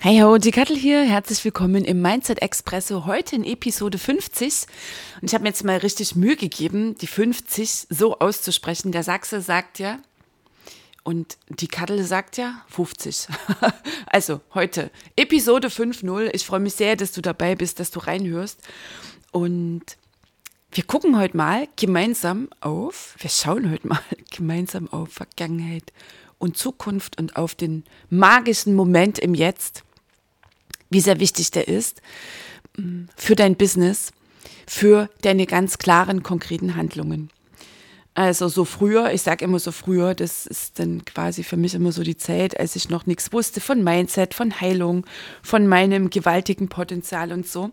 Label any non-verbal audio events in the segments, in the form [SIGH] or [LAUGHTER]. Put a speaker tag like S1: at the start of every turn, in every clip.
S1: Hey ho, die Kattel hier. Herzlich willkommen im Mindset Expresso. Heute in Episode 50. Und ich habe mir jetzt mal richtig Mühe gegeben, die 50 so auszusprechen. Der Sachse sagt ja, und die Kattel sagt ja 50. [LAUGHS] also heute Episode 5.0. Ich freue mich sehr, dass du dabei bist, dass du reinhörst. Und wir gucken heute mal gemeinsam auf, wir schauen heute mal [LAUGHS] gemeinsam auf Vergangenheit und Zukunft und auf den magischen Moment im Jetzt wie sehr wichtig der ist mm, für dein Business, für deine ganz klaren, konkreten Handlungen. Also so früher, ich sage immer so früher, das ist dann quasi für mich immer so die Zeit, als ich noch nichts wusste von Mindset, von Heilung, von meinem gewaltigen Potenzial und so.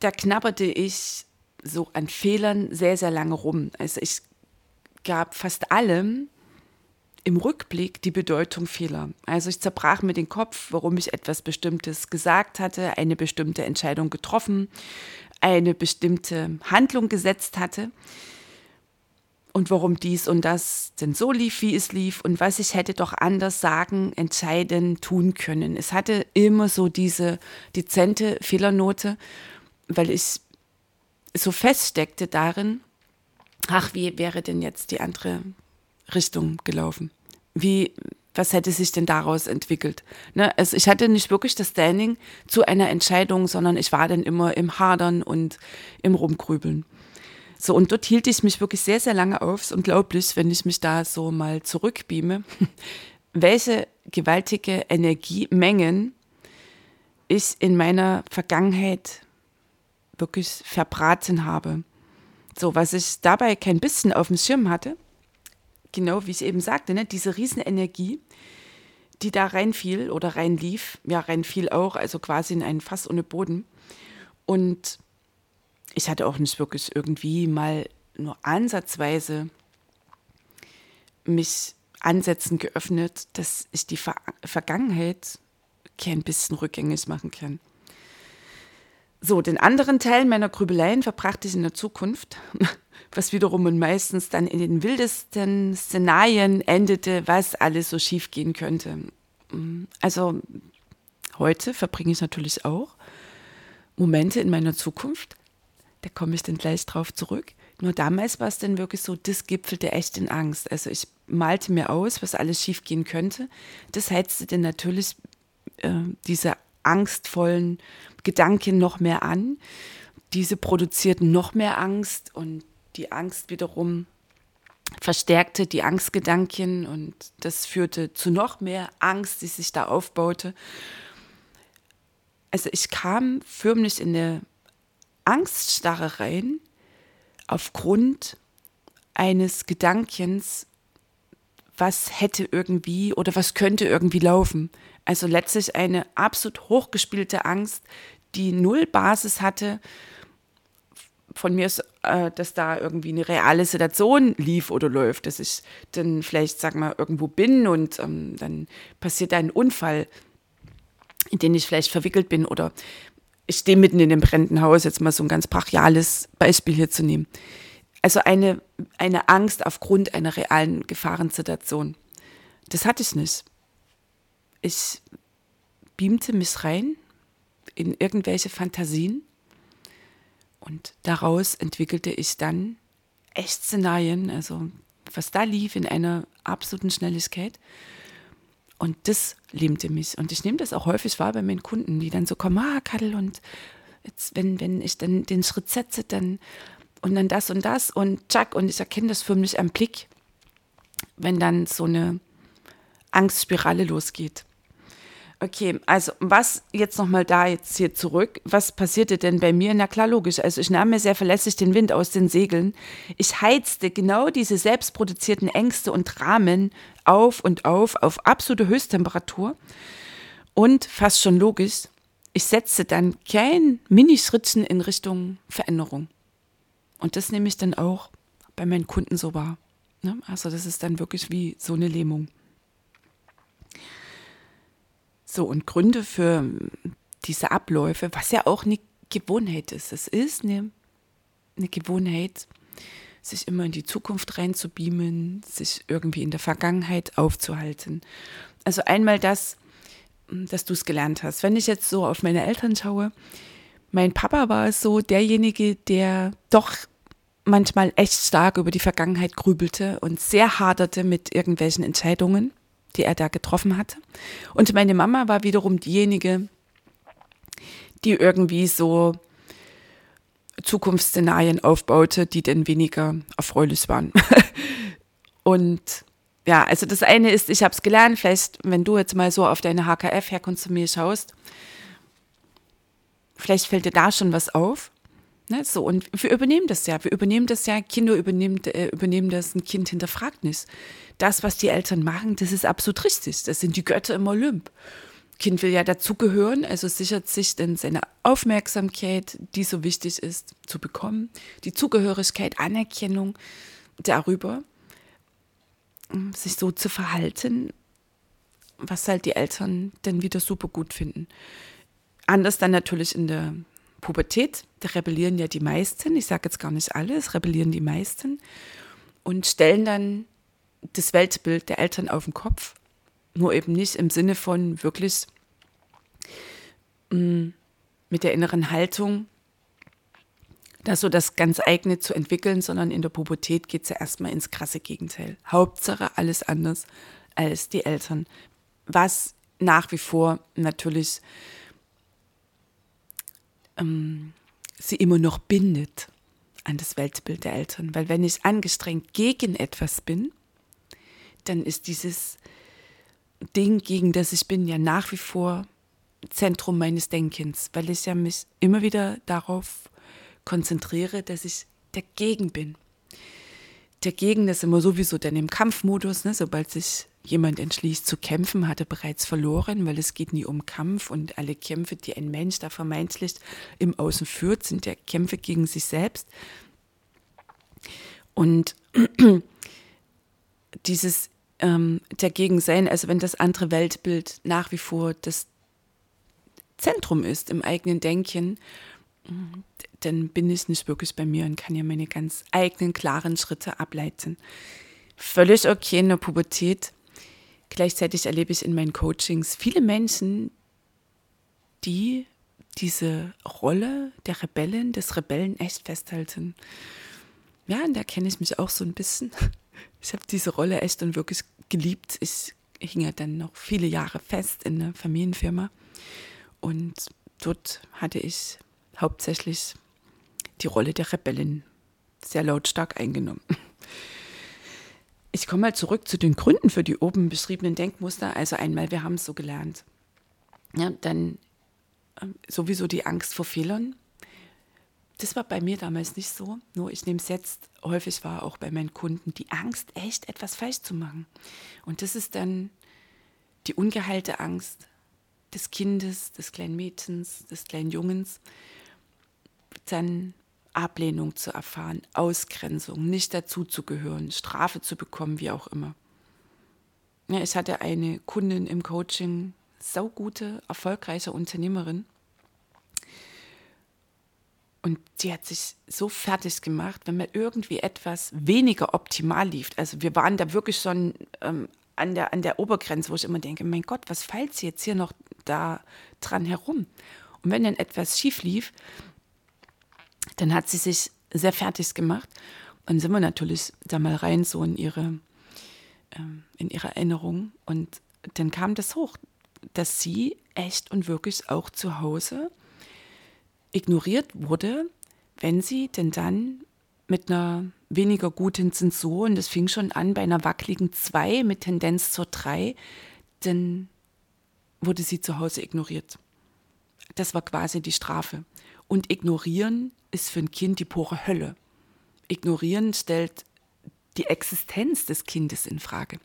S1: Da knabberte ich so an Fehlern sehr, sehr lange rum. Also ich gab fast allem im Rückblick die Bedeutung Fehler. Also ich zerbrach mir den Kopf, warum ich etwas Bestimmtes gesagt hatte, eine bestimmte Entscheidung getroffen, eine bestimmte Handlung gesetzt hatte und warum dies und das denn so lief, wie es lief und was ich hätte doch anders sagen, entscheiden, tun können. Es hatte immer so diese dezente Fehlernote, weil ich so feststeckte darin, ach, wie wäre denn jetzt die andere Richtung gelaufen? Wie, was hätte sich denn daraus entwickelt? Ne? Also ich hatte nicht wirklich das Standing zu einer Entscheidung, sondern ich war dann immer im Hadern und im Rumgrübeln. So, und dort hielt ich mich wirklich sehr, sehr lange auf. Es ist unglaublich, wenn ich mich da so mal zurückbeame, [LAUGHS] welche gewaltige Energiemengen ich in meiner Vergangenheit wirklich verbraten habe. So, was ich dabei kein bisschen auf dem Schirm hatte, genau wie ich eben sagte, ne, diese Riesenenergie, die da reinfiel oder reinlief, ja, reinfiel auch, also quasi in einen Fass ohne Boden. Und ich hatte auch nicht wirklich irgendwie mal nur ansatzweise mich Ansätzen geöffnet, dass ich die Ver Vergangenheit kein bisschen rückgängig machen kann. So, den anderen Teil meiner Grübeleien verbrachte ich in der Zukunft was wiederum und meistens dann in den wildesten Szenarien endete, was alles so schief gehen könnte. Mm, also heute verbringe ich natürlich auch Momente in meiner Zukunft, da komme ich dann gleich drauf zurück. Nur damals war es dann wirklich so, das gipfelte echt in Angst. Also ich malte mir aus, was alles schief gehen könnte. Das heizte dann natürlich äh, diese angstvollen Gedanken noch mehr an. Diese produzierten noch mehr Angst und die Angst wiederum verstärkte die Angstgedanken und das führte zu noch mehr Angst, die sich da aufbaute. Also ich kam förmlich in eine Angststarre rein aufgrund eines Gedankens, was hätte irgendwie oder was könnte irgendwie laufen. Also letztlich eine absolut hochgespielte Angst, die null Basis hatte von mir ist, äh, dass da irgendwie eine reale Situation lief oder läuft, dass ich dann vielleicht, sag mal, irgendwo bin und ähm, dann passiert ein Unfall, in den ich vielleicht verwickelt bin oder ich stehe mitten in dem brennenden Haus, jetzt mal so ein ganz brachiales Beispiel hier zu nehmen. Also eine, eine Angst aufgrund einer realen Gefahrensituation. Das hatte ich nicht. Ich beamte mich rein in irgendwelche Fantasien und daraus entwickelte ich dann Echt-Szenarien, also was da lief in einer absoluten Schnelligkeit. Und das lähmte mich. Und ich nehme das auch häufig wahr bei meinen Kunden, die dann so kommen, ah, Kadel, und jetzt, wenn, wenn ich dann den Schritt setze, dann und dann das und das und tschack, und ich erkenne das für mich am Blick, wenn dann so eine Angstspirale losgeht. Okay, also was jetzt nochmal da jetzt hier zurück, was passierte denn bei mir? Na klar, logisch. Also ich nahm mir sehr verlässlich den Wind aus den Segeln. Ich heizte genau diese selbstproduzierten Ängste und Dramen auf und auf, auf absolute Höchsttemperatur. Und fast schon logisch, ich setzte dann kein Minischrittchen in Richtung Veränderung. Und das nehme ich dann auch bei meinen Kunden so wahr. Ne? Also das ist dann wirklich wie so eine Lähmung. So, und Gründe für diese Abläufe, was ja auch eine Gewohnheit ist. Es ist eine, eine Gewohnheit, sich immer in die Zukunft reinzubeamen, sich irgendwie in der Vergangenheit aufzuhalten. Also einmal das, dass du es gelernt hast. Wenn ich jetzt so auf meine Eltern schaue, mein Papa war so derjenige, der doch manchmal echt stark über die Vergangenheit grübelte und sehr haderte mit irgendwelchen Entscheidungen, die er da getroffen hatte. Und meine Mama war wiederum diejenige, die irgendwie so Zukunftsszenarien aufbaute, die dann weniger erfreulich waren. [LAUGHS] und ja, also das eine ist, ich habe es gelernt, vielleicht, wenn du jetzt mal so auf deine HKF-Herkunft zu mir schaust, vielleicht fällt dir da schon was auf. Ne? So, und wir übernehmen das ja. Wir übernehmen das ja, Kinder übernehmen, äh, übernehmen das, ein Kind hinterfragt nicht. Das, was die Eltern machen, das ist absolut richtig. Das sind die Götter im Olymp. Kind will ja dazugehören, also sichert sich dann seine Aufmerksamkeit, die so wichtig ist, zu bekommen, die Zugehörigkeit, Anerkennung darüber sich so zu verhalten, was halt die Eltern dann wieder super gut finden. Anders dann natürlich in der Pubertät, da rebellieren ja die meisten, ich sage jetzt gar nicht alle, es rebellieren die meisten und stellen dann das Weltbild der Eltern auf den Kopf, nur eben nicht im Sinne von wirklich mm, mit der inneren Haltung, das so das ganz eigene zu entwickeln, sondern in der Pubertät geht es ja erstmal ins krasse Gegenteil. Hauptsache alles anders als die Eltern. Was nach wie vor natürlich ähm, sie immer noch bindet an das Weltbild der Eltern. Weil wenn ich angestrengt gegen etwas bin, dann ist dieses Ding, gegen das ich bin, ja nach wie vor Zentrum meines Denkens, weil ich ja mich immer wieder darauf konzentriere, dass ich dagegen bin. Dagegen ist immer sowieso dann im Kampfmodus, ne? sobald sich jemand entschließt zu kämpfen, hat er bereits verloren, weil es geht nie um Kampf und alle Kämpfe, die ein Mensch da vermeintlich im Außen führt, sind ja Kämpfe gegen sich selbst. Und [CLEARS THROAT] dieses ähm, Dagegensein, also wenn das andere Weltbild nach wie vor das Zentrum ist im eigenen Denken, dann bin ich nicht wirklich bei mir und kann ja meine ganz eigenen klaren Schritte ableiten. Völlig okay in der Pubertät. Gleichzeitig erlebe ich in meinen Coachings viele Menschen, die diese Rolle der Rebellen, des Rebellen echt festhalten. Ja, und da kenne ich mich auch so ein bisschen. Ich habe diese Rolle echt und wirklich geliebt. Ich hing ja dann noch viele Jahre fest in einer Familienfirma und dort hatte ich hauptsächlich die Rolle der Rebellin sehr lautstark eingenommen. Ich komme mal zurück zu den Gründen für die oben beschriebenen Denkmuster. Also einmal, wir haben es so gelernt. Ja, dann ähm, sowieso die Angst vor Fehlern. Das war bei mir damals nicht so. Nur ich nehme es jetzt häufig wahr, auch bei meinen Kunden, die Angst, echt etwas falsch zu machen. Und das ist dann die ungeheilte Angst des Kindes, des kleinen Mädchens, des kleinen Jungens, dann Ablehnung zu erfahren, Ausgrenzung, nicht dazuzugehören, Strafe zu bekommen, wie auch immer. Ja, ich hatte eine Kundin im Coaching, saugute, erfolgreiche Unternehmerin. Und die hat sich so fertig gemacht, wenn mal irgendwie etwas weniger optimal lief. Also wir waren da wirklich schon ähm, an, der, an der Obergrenze, wo ich immer denke, mein Gott, was fällt sie jetzt hier noch da dran herum? Und wenn dann etwas schief lief, dann hat sie sich sehr fertig gemacht. Dann sind wir natürlich da mal rein, so in ihre, ähm, in ihre Erinnerung. Und dann kam das hoch, dass sie echt und wirklich auch zu Hause ignoriert wurde, wenn sie denn dann mit einer weniger guten Zensur, und das fing schon an bei einer wackeligen 2 mit Tendenz zur 3, denn wurde sie zu Hause ignoriert. Das war quasi die Strafe. Und ignorieren ist für ein Kind die pure Hölle. Ignorieren stellt die Existenz des Kindes in Frage.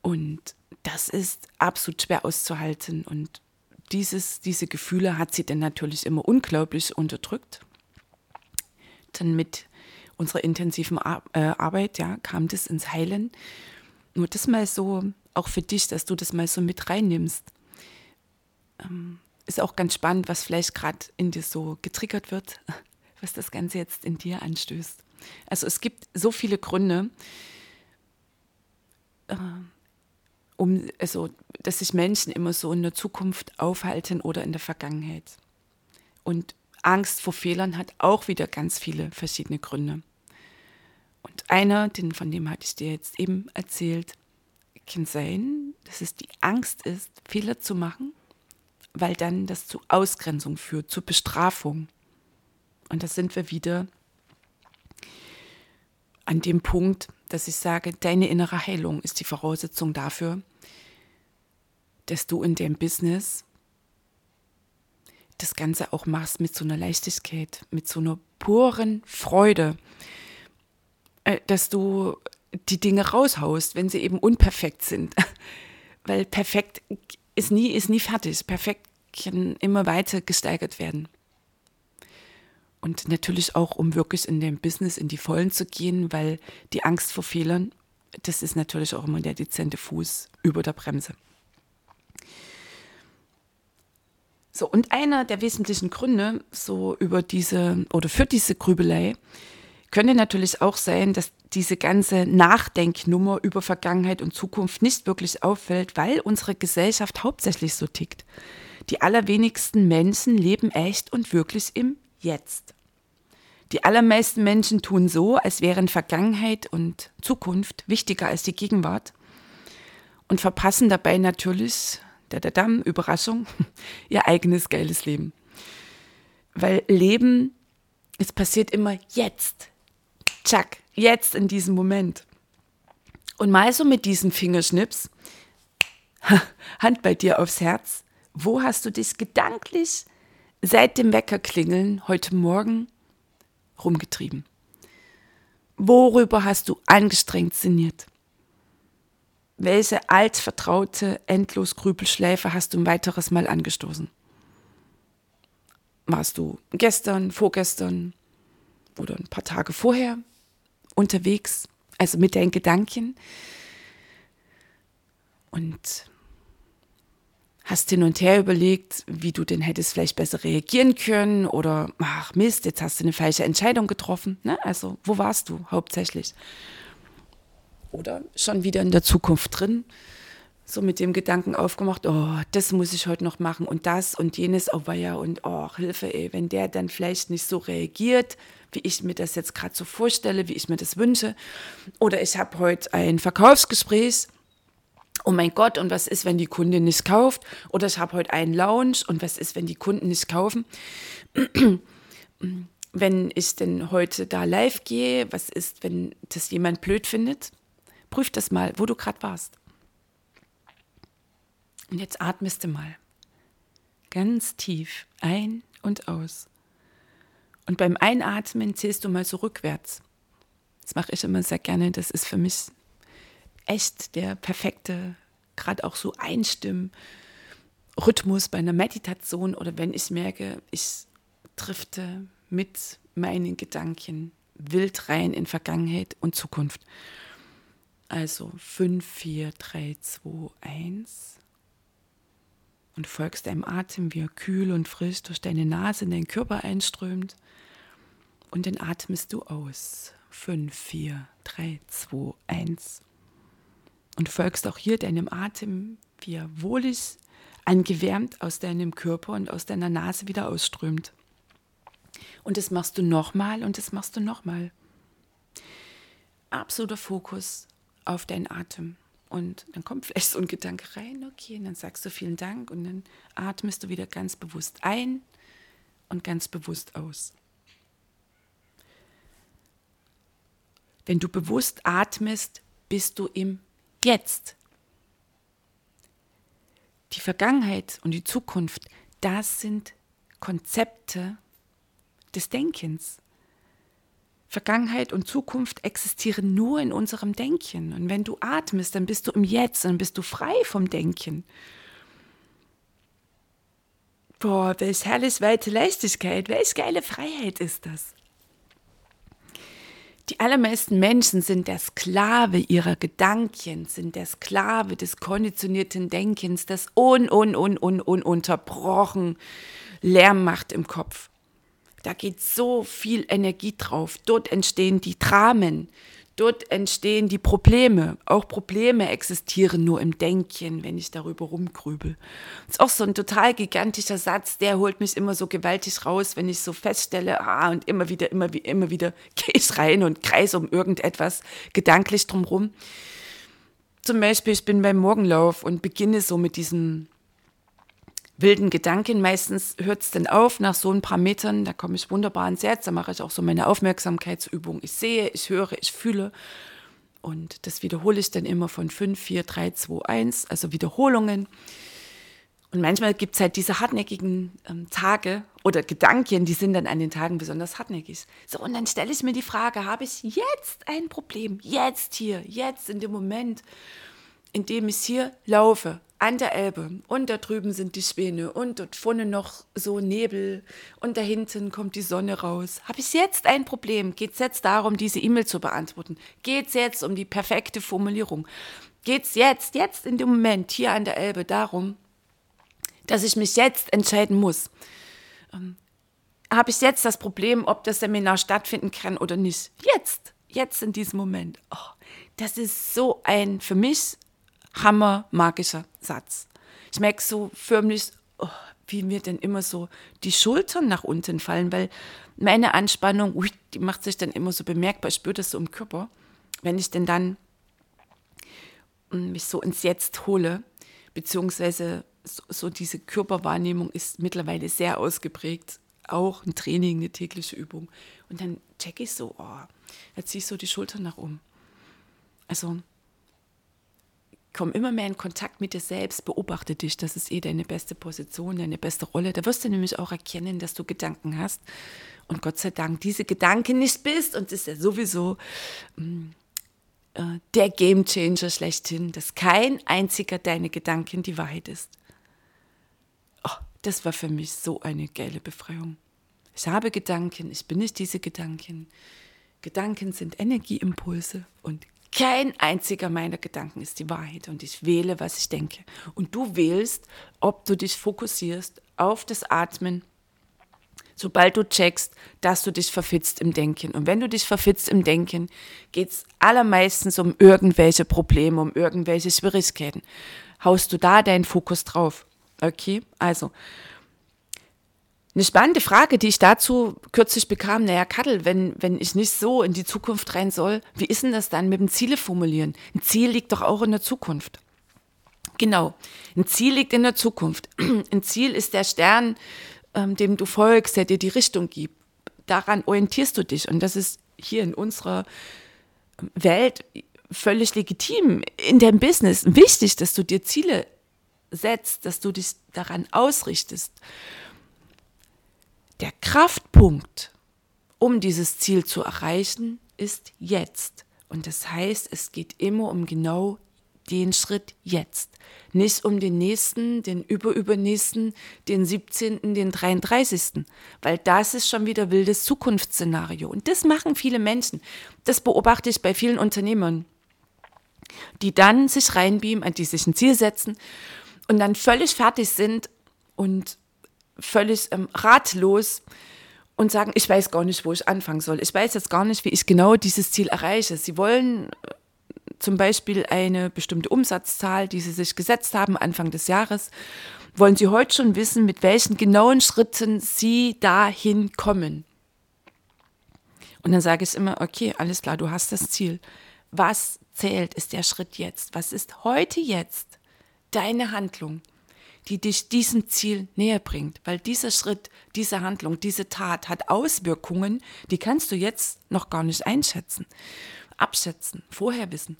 S1: Und das ist absolut schwer auszuhalten. Und dieses, diese Gefühle hat sie dann natürlich immer unglaublich unterdrückt. Dann mit unserer intensiven Ar äh, Arbeit ja, kam das ins Heilen. Nur das mal so, auch für dich, dass du das mal so mit reinnimmst. Ähm, ist auch ganz spannend, was vielleicht gerade in dir so getriggert wird, [LAUGHS] was das Ganze jetzt in dir anstößt. Also es gibt so viele Gründe, äh, um, also, dass sich Menschen immer so in der Zukunft aufhalten oder in der Vergangenheit. Und Angst vor Fehlern hat auch wieder ganz viele verschiedene Gründe. Und einer, den, von dem hatte ich dir jetzt eben erzählt, kann sein, dass es die Angst ist, Fehler zu machen, weil dann das zu Ausgrenzung führt, zu Bestrafung. Und da sind wir wieder an dem Punkt, dass ich sage, deine innere Heilung ist die Voraussetzung dafür, dass du in dem Business das Ganze auch machst mit so einer Leichtigkeit, mit so einer puren Freude, äh, dass du die Dinge raushaust, wenn sie eben unperfekt sind. [LAUGHS] Weil perfekt ist nie, ist nie fertig. Perfekt kann immer weiter gesteigert werden. Und natürlich auch, um wirklich in dem Business in die Vollen zu gehen, weil die Angst vor Fehlern, das ist natürlich auch immer der dezente Fuß über der Bremse. So, und einer der wesentlichen Gründe so über diese oder für diese Grübelei könnte natürlich auch sein, dass diese ganze Nachdenknummer über Vergangenheit und Zukunft nicht wirklich auffällt, weil unsere Gesellschaft hauptsächlich so tickt. Die allerwenigsten Menschen leben echt und wirklich im Jetzt. Die allermeisten Menschen tun so, als wären Vergangenheit und Zukunft wichtiger als die Gegenwart und verpassen dabei natürlich, da da dam, Überraschung, [LAUGHS] ihr eigenes geiles Leben. Weil Leben, es passiert immer jetzt. Tschack, jetzt in diesem Moment. Und mal so mit diesem Fingerschnips, [LAUGHS] Hand bei dir aufs Herz, wo hast du dich gedanklich seit dem Weckerklingeln heute Morgen rumgetrieben? Worüber hast du angestrengt sinniert? Welche altvertraute Endlos-Grübelschläfe hast du ein weiteres Mal angestoßen? Warst du gestern, vorgestern oder ein paar Tage vorher unterwegs, also mit deinen Gedanken? Und hast hin und her überlegt, wie du denn hättest vielleicht besser reagieren können oder ach Mist, jetzt hast du eine falsche Entscheidung getroffen. Ne? Also wo warst du hauptsächlich? Oder schon wieder in der Zukunft drin, so mit dem Gedanken aufgemacht, oh, das muss ich heute noch machen und das und jenes, oh ja und oh, Hilfe, ey, wenn der dann vielleicht nicht so reagiert, wie ich mir das jetzt gerade so vorstelle, wie ich mir das wünsche. Oder ich habe heute ein Verkaufsgespräch oh mein Gott, und was ist, wenn die Kundin nicht kauft? Oder ich habe heute einen Lounge und was ist, wenn die Kunden nicht kaufen? [CLEARS THROAT] wenn ich denn heute da live gehe, was ist, wenn das jemand blöd findet? Prüf das mal, wo du gerade warst. Und jetzt atmest du mal ganz tief ein und aus. Und beim Einatmen zählst du mal so rückwärts. Das mache ich immer sehr gerne. Das ist für mich echt der perfekte, gerade auch so Einstimmen. Rhythmus bei einer Meditation oder wenn ich merke, ich drifte mit meinen Gedanken wild rein in Vergangenheit und Zukunft. Also 5, 4, 3, 2, 1. Und folgst deinem Atem, wie er kühl und frisch durch deine Nase in deinen Körper einströmt. Und dann atmest du aus. 5, 4, 3, 2, 1 und folgst auch hier deinem Atem, wie er wohlig angewärmt aus deinem Körper und aus deiner Nase wieder ausströmt. Und das machst du nochmal und das machst du nochmal. Absoluter Fokus auf deinen Atem. Und dann kommt vielleicht so ein Gedanke rein, okay, und dann sagst du vielen Dank und dann atmest du wieder ganz bewusst ein und ganz bewusst aus. Wenn du bewusst atmest, bist du im Jetzt. die Vergangenheit und die Zukunft, das sind Konzepte des Denkens. Vergangenheit und Zukunft existieren nur in unserem Denken. Und wenn du atmest, dann bist du im Jetzt, dann bist du frei vom Denken. Boah, welch herrlich weite Leichtigkeit, welch geile Freiheit ist das. Die allermeisten Menschen sind der Sklave ihrer Gedanken, sind der Sklave des konditionierten Denkens, das un, un, un, un, ununterbrochen Lärm macht im Kopf. Da geht so viel Energie drauf. Dort entstehen die Dramen. Dort entstehen die Probleme. Auch Probleme existieren nur im Denken, wenn ich darüber rumgrübel. Das ist auch so ein total gigantischer Satz, der holt mich immer so gewaltig raus, wenn ich so feststelle, ah, und immer wieder, immer, immer wieder [LAUGHS] gehe ich rein und kreise um irgendetwas gedanklich drumherum. Zum Beispiel, ich bin beim Morgenlauf und beginne so mit diesem wilden Gedanken. Meistens hört es dann auf nach so ein paar Metern, da komme ich wunderbar ins Herz, da mache ich auch so meine Aufmerksamkeitsübung. Ich sehe, ich höre, ich fühle. Und das wiederhole ich dann immer von 5, 4, 3, 2, 1, also Wiederholungen. Und manchmal gibt es halt diese hartnäckigen ähm, Tage oder Gedanken, die sind dann an den Tagen besonders hartnäckig. So, und dann stelle ich mir die Frage, habe ich jetzt ein Problem? Jetzt hier, jetzt in dem Moment, in dem ich hier laufe, an der Elbe und da drüben sind die Schwäne und dort vorne noch so Nebel und da hinten kommt die Sonne raus. Habe ich jetzt ein Problem? Geht es jetzt darum, diese E-Mail zu beantworten? Geht es jetzt um die perfekte Formulierung? Geht es jetzt, jetzt in dem Moment hier an der Elbe darum, dass ich mich jetzt entscheiden muss? Ähm, Habe ich jetzt das Problem, ob das Seminar stattfinden kann oder nicht? Jetzt, jetzt in diesem Moment. Oh, das ist so ein für mich hammermagischer Satz. Ich merke so förmlich, oh, wie mir denn immer so die Schultern nach unten fallen, weil meine Anspannung, ui, die macht sich dann immer so bemerkbar. Ich spüre das so im Körper. Wenn ich denn dann mm, mich so ins Jetzt hole, beziehungsweise so, so diese Körperwahrnehmung ist mittlerweile sehr ausgeprägt. Auch ein Training, eine tägliche Übung. Und dann checke ich so, oh, da ziehe ich so die Schultern nach um. Also komm immer mehr in Kontakt mit dir selbst, beobachte dich, das ist eh deine beste Position, deine beste Rolle. Da wirst du nämlich auch erkennen, dass du Gedanken hast und Gott sei Dank diese Gedanken nicht bist und ist ja sowieso mm, äh, der Game Changer schlechthin, dass kein einziger deine Gedanken die Wahrheit ist. Oh, das war für mich so eine geile Befreiung. Ich habe Gedanken, ich bin nicht diese Gedanken. Gedanken sind Energieimpulse und kein einziger meiner Gedanken ist die Wahrheit und ich wähle, was ich denke. Und du wählst, ob du dich fokussierst auf das Atmen, sobald du checkst, dass du dich verfitzt im Denken. Und wenn du dich verfitzt im Denken, geht es allermeistens um irgendwelche Probleme, um irgendwelche Schwierigkeiten. Haust du da deinen Fokus drauf? Okay, also eine spannende Frage, die ich dazu kürzlich bekam, naja, Kattel, wenn, wenn ich nicht so in die Zukunft rein soll, wie ist denn das dann mit dem Ziele formulieren? Ein Ziel liegt doch auch in der Zukunft. Genau, ein Ziel liegt in der Zukunft. [CLEARS THROAT] Ein Ziel ist der Stern, ähm, dem du folgst, der dir die Richtung gibt. Daran orientierst du dich und das ist hier in unserer ähm, Welt völlig legitim. In deinem Business wichtig, dass du dir Ziele setzt, dass du dich daran ausrichtest. Der Kraftpunkt, um dieses Ziel zu erreichen, ist jetzt. Und das heißt, es geht immer um genau den Schritt jetzt. Nicht um den nächsten, den überübernächsten, den 17., den 33. Weil das ist schon wieder wildes Zukunftsszenario. Und das machen viele Menschen. Das beobachte ich bei vielen Unternehmern, die dann sich reinbeamen, an die sich ein Ziel setzen und dann völlig fertig sind und völlig ähm, ratlos und sagen, ich weiß gar nicht, wo ich anfangen soll. Ich weiß jetzt gar nicht, wie ich genau dieses Ziel erreiche. Sie wollen äh, zum Beispiel eine bestimmte Umsatzzahl, die Sie sich gesetzt haben Anfang des Jahres, wollen Sie heute schon wissen, mit welchen genauen Schritten Sie dahin kommen. Und dann sage ich immer, okay, alles klar, du hast das Ziel. Was zählt, ist der Schritt jetzt. Was ist heute jetzt deine Handlung? Die dich diesem Ziel näher bringt. Weil dieser Schritt, diese Handlung, diese Tat hat Auswirkungen, die kannst du jetzt noch gar nicht einschätzen. abschätzen, vorher wissen.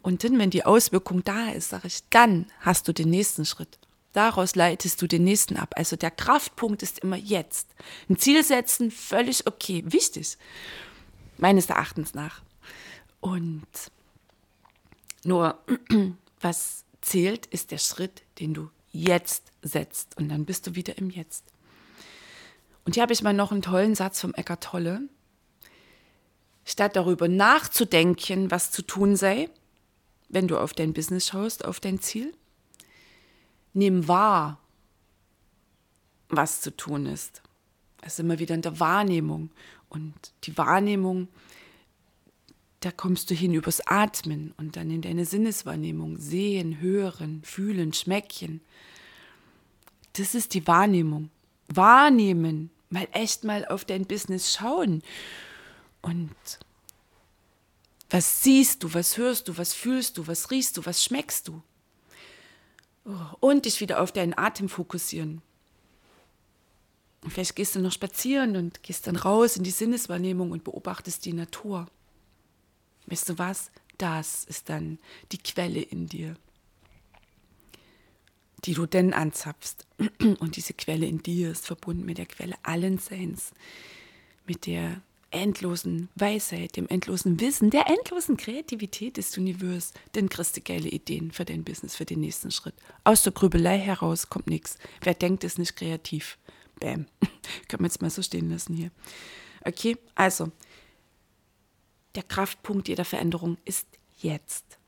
S1: Und dann, wenn die Auswirkung da ist, sage ich, dann hast du den nächsten Schritt. Daraus leitest du den nächsten ab. Also der Kraftpunkt ist immer jetzt. Ein Ziel setzen, völlig okay, wichtig, meines Erachtens nach. Und nur, [CLEARS THROAT] was zählt, ist der Schritt, den du jetzt setzt. Und dann bist du wieder im Jetzt. Und hier habe ich mal noch einen tollen Satz vom Eckart Tolle. Statt darüber nachzudenken, was zu tun sei, wenn du auf dein Business schaust, auf dein Ziel, nimm wahr, was zu tun ist. Das ist immer wieder in der Wahrnehmung. Und die Wahrnehmung, da kommst du hin übers Atmen und dann in deine Sinneswahrnehmung. Sehen, hören, fühlen, schmecken. Das ist die Wahrnehmung. Wahrnehmen, mal echt mal auf dein Business schauen und was siehst du, was hörst du, was fühlst du, was riechst du, was schmeckst du? Oh, und dich wieder auf deinen Atem fokussieren. Und vielleicht gehst du noch spazieren und gehst dann raus in die Sinneswahrnehmung und beobachtest die Natur. Weißt du was? Das ist dann die Quelle in dir, die du denn anzapfst. [CLEARS THROAT] Und diese Quelle in dir ist verbunden mit der Quelle allen Seins, mit der endlosen Weisheit, dem endlosen Wissen, der endlosen Kreativität des Universums, dann kriegst du geile Ideen für dein Business, für den nächsten Schritt. Aus der Grübelei heraus kommt nichts. Wer denkt, ist nicht kreativ. Bäm. [LAUGHS] Können wir jetzt mal so stehen lassen hier. Okay, also, der Kraftpunkt jeder Veränderung ist jetzt.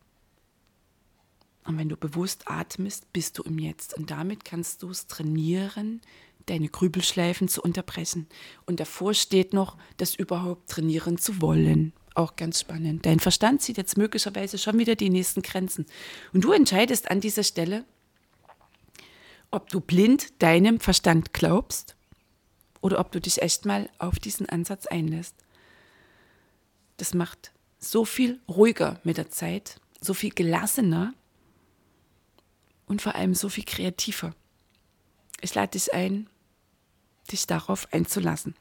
S1: Und wenn du bewusst atmest, bist du im Jetzt. Und damit kannst du es trainieren, deine Grübelschleifen zu unterbrechen. Und davor steht noch, das überhaupt trainieren zu wollen. Auch ganz spannend. Dein Verstand zieht jetzt möglicherweise schon wieder die nächsten Grenzen. Und du entscheidest an dieser Stelle, ob du blind deinem Verstand glaubst oder ob du dich echt mal auf diesen Ansatz einlässt. Das macht so viel ruhiger mit der Zeit, so viel gelassener und vor allem so viel kreativer. Ich lade dich ein, dich darauf einzulassen.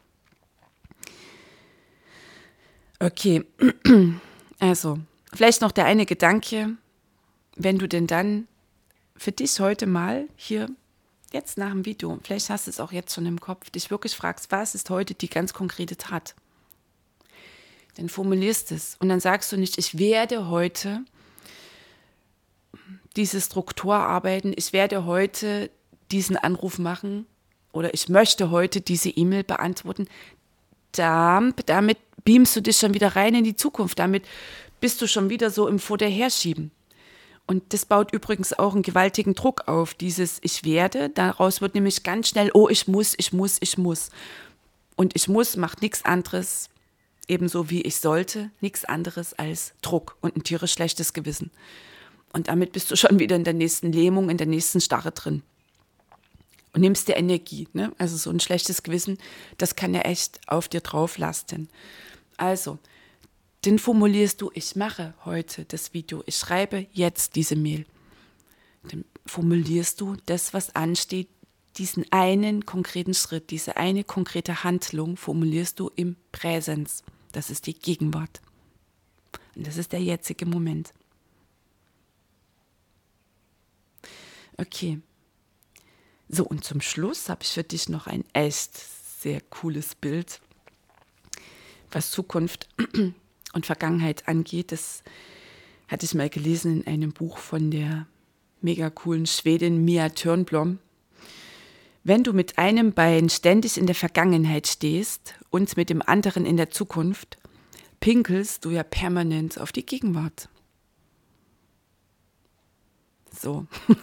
S1: Okay, [CLEARS THROAT] also vielleicht noch der eine Gedanke, wenn du denn dann für dich heute mal hier jetzt nach dem Video, vielleicht hast du es auch jetzt schon im Kopf, dich wirklich fragst, was ist heute die ganz konkrete Tat? Dann formulierst es und dann sagst du nicht, ich werde heute diese Struktur arbeiten, ich werde heute diesen Anruf machen oder ich möchte heute diese E-Mail beantworten. Damit beamst du dich schon wieder rein in die Zukunft. Damit bist du schon wieder so im Vor. Und das baut übrigens auch einen gewaltigen Druck auf, dieses Ich werde. Daraus wird nämlich ganz schnell, oh, ich muss, ich muss, ich muss. Und ich muss macht nichts anderes, ebenso wie ich sollte, nichts anderes als Druck und ein tierisch schlechtes Gewissen. Und damit bist du schon wieder in der nächsten Lähmung, in der nächsten Starre drin und nimmst dir Energie. Ne? Also so ein schlechtes Gewissen, das kann ja echt auf dir drauf lasten. Also, dann formulierst du, ich mache heute das Video, ich schreibe jetzt diese Mail. Dann formulierst du das, was ansteht, diesen einen konkreten Schritt, diese eine konkrete Handlung formulierst du im Präsens. Das ist die Gegenwart. Und das ist der jetzige Moment. Okay, so, und zum Schluss habe ich für dich noch ein echt sehr cooles Bild, was Zukunft [CLEARS THROAT] und Vergangenheit angeht. Das hatte ich mal gelesen in einem Buch von der mega coolen Schwedin Mia Törnblom. Wenn du mit einem Bein ständig in der Vergangenheit stehst und mit dem anderen in der Zukunft, pinkelst du ja permanent auf die Gegenwart. So, [LAUGHS]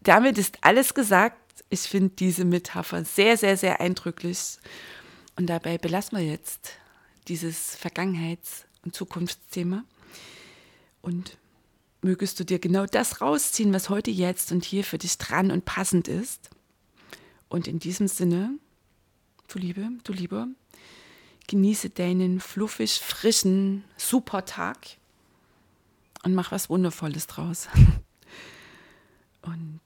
S1: damit ist alles gesagt. Ich finde diese Metapher sehr, sehr, sehr eindrücklich. Und dabei belassen wir jetzt dieses Vergangenheits- und Zukunftsthema. Und mögest du dir genau das rausziehen, was heute, jetzt und hier für dich dran und passend ist. Und in diesem Sinne, du Liebe, du Lieber, genieße deinen fluffig, frischen, super Tag und mach was Wundervolles draus. [LAUGHS] Und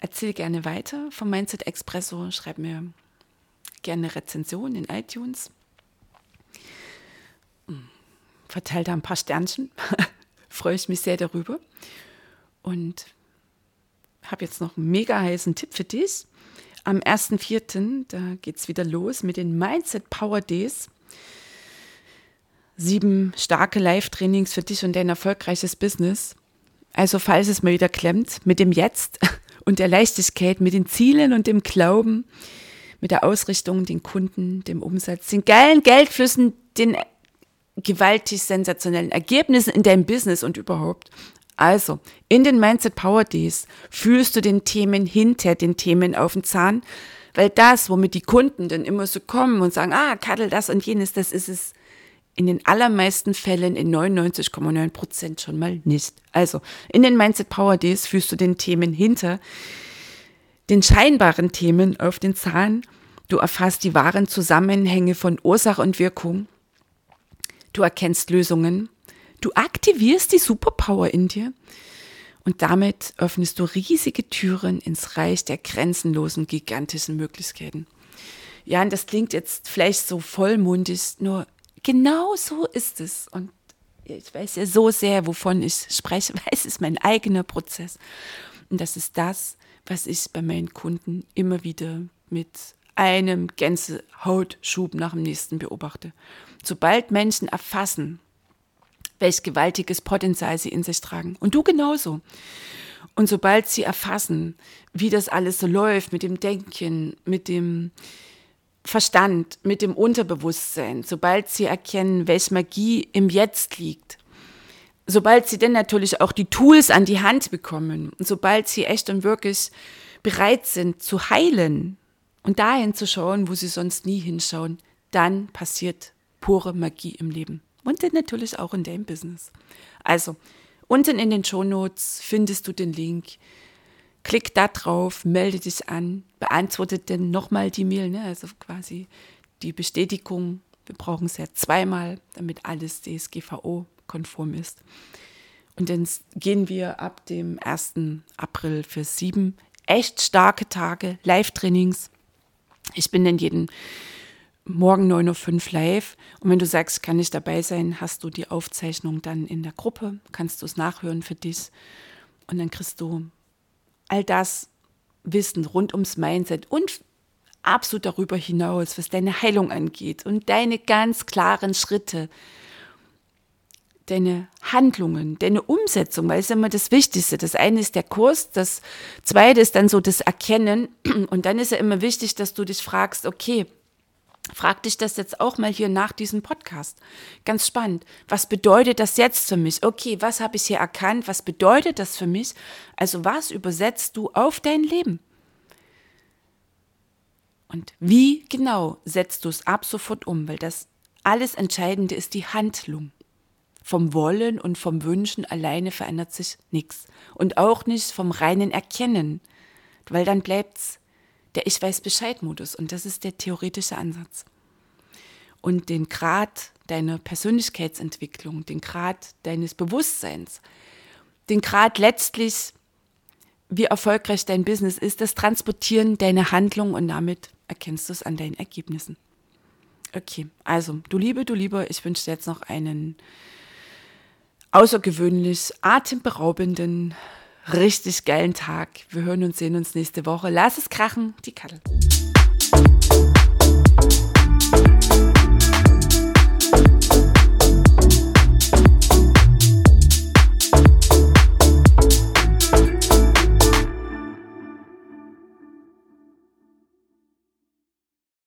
S1: erzähl gerne weiter vom Mindset Expresso. Schreib mir gerne Rezension in iTunes. verteile da ein paar Sternchen. [LAUGHS] Freue ich mich sehr darüber. Und habe jetzt noch einen mega heißen Tipp für dich. Am 1.4., da geht es wieder los mit den Mindset Power Days. Sieben starke Live-Trainings für dich und dein erfolgreiches Business. Also falls es mal wieder klemmt, mit dem Jetzt [LAUGHS] und der Leichtigkeit, mit den Zielen und dem Glauben, mit der Ausrichtung, den Kunden, dem Umsatz, den geilen Geldflüssen, den gewaltig sensationellen Ergebnissen in deinem Business und überhaupt. Also, in den Mindset Power Days fühlst du den Themen hinter den Themen auf den Zahn, weil das, womit die Kunden dann immer so kommen und sagen, ah, Kadel, das und jenes, das ist es in den allermeisten Fällen in 99,9 Prozent schon mal nicht. Also, in den Mindset Power Days fühlst du den Themen hinter den scheinbaren Themen auf den Zahn. Du erfasst die wahren Zusammenhänge von Ursache und Wirkung. Du erkennst Lösungen Du aktivierst die Superpower in dir und damit öffnest du riesige Türen ins Reich der grenzenlosen, gigantischen Möglichkeiten. Ja, und das klingt jetzt vielleicht so vollmundig, nur genau so ist es. Und ich weiß ja so sehr, wovon ich spreche, [LAUGHS] weil es ist mein eigener Prozess. Und das ist das, was ich bei meinen Kunden immer wieder mit einem Gänsehautschub nach dem nächsten beobachte. Sobald Menschen erfassen, welch gewaltiges Potenzial sie in sich tragen. Und du genauso. Und sobald sie erfassen, wie das alles so läuft mit dem Denken, mit dem Verstand, mit dem Unterbewusstsein, sobald sie erkennen, welche Magie im Jetzt liegt, sobald sie dann natürlich auch die Tools an die Hand bekommen und sobald sie echt und wirklich bereit sind zu heilen und dahin zu schauen, wo sie sonst nie hinschauen, dann passiert pure Magie im Leben und dann natürlich auch in deinem Business. Also, unten in den Show Notes findest du den Link. Klick da drauf, melde dich an, beantworte dann nochmal die Mail, ne? also quasi die Bestätigung. Wir brauchen es ja zweimal, damit alles DSGVO-konform ist. Und dann gehen wir ab dem 1. April für sieben echt starke Tage, Live-Trainings. Ich bin dann jeden morgen 9.05 Uhr live. Und wenn du sagst, kann ich dabei sein, hast du die Aufzeichnung dann in der Gruppe, kannst du es nachhören für dich. Und dann kriegst du all das Wissen rund ums Mindset und absolut darüber hinaus, was deine Heilung angeht und deine ganz klaren Schritte, deine Handlungen, deine Umsetzung, weil es immer das Wichtigste. Das eine ist der Kurs, das zweite ist dann so das Erkennen und dann ist ja immer wichtig, dass du dich fragst, okay, Frag dich das jetzt auch mal hier nach diesem Podcast. Ganz spannend. Was bedeutet das jetzt für mich? Okay, was habe ich hier erkannt? Was bedeutet das für mich? Also was übersetzt du auf dein Leben? Und wie genau setzt du es ab sofort um? Weil das alles Entscheidende ist die Handlung. Vom Wollen und vom Wünschen alleine verändert sich nichts. Und auch nicht vom reinen Erkennen. Weil dann bleibt es der Ich weiß Bescheid-Modus. Und das ist der theoretische Ansatz. Und den Grad deiner Persönlichkeitsentwicklung, den Grad deines Bewusstseins, den Grad letztlich, wie erfolgreich dein Business ist, das Transportieren deiner Handlung und damit erkennst du es an deinen Ergebnissen. Okay, also du Liebe, du Lieber, ich wünsche dir jetzt noch einen außergewöhnlich atemberaubenden richtig geilen Tag. Wir hören und sehen uns nächste Woche. Lass es krachen, die Kattel.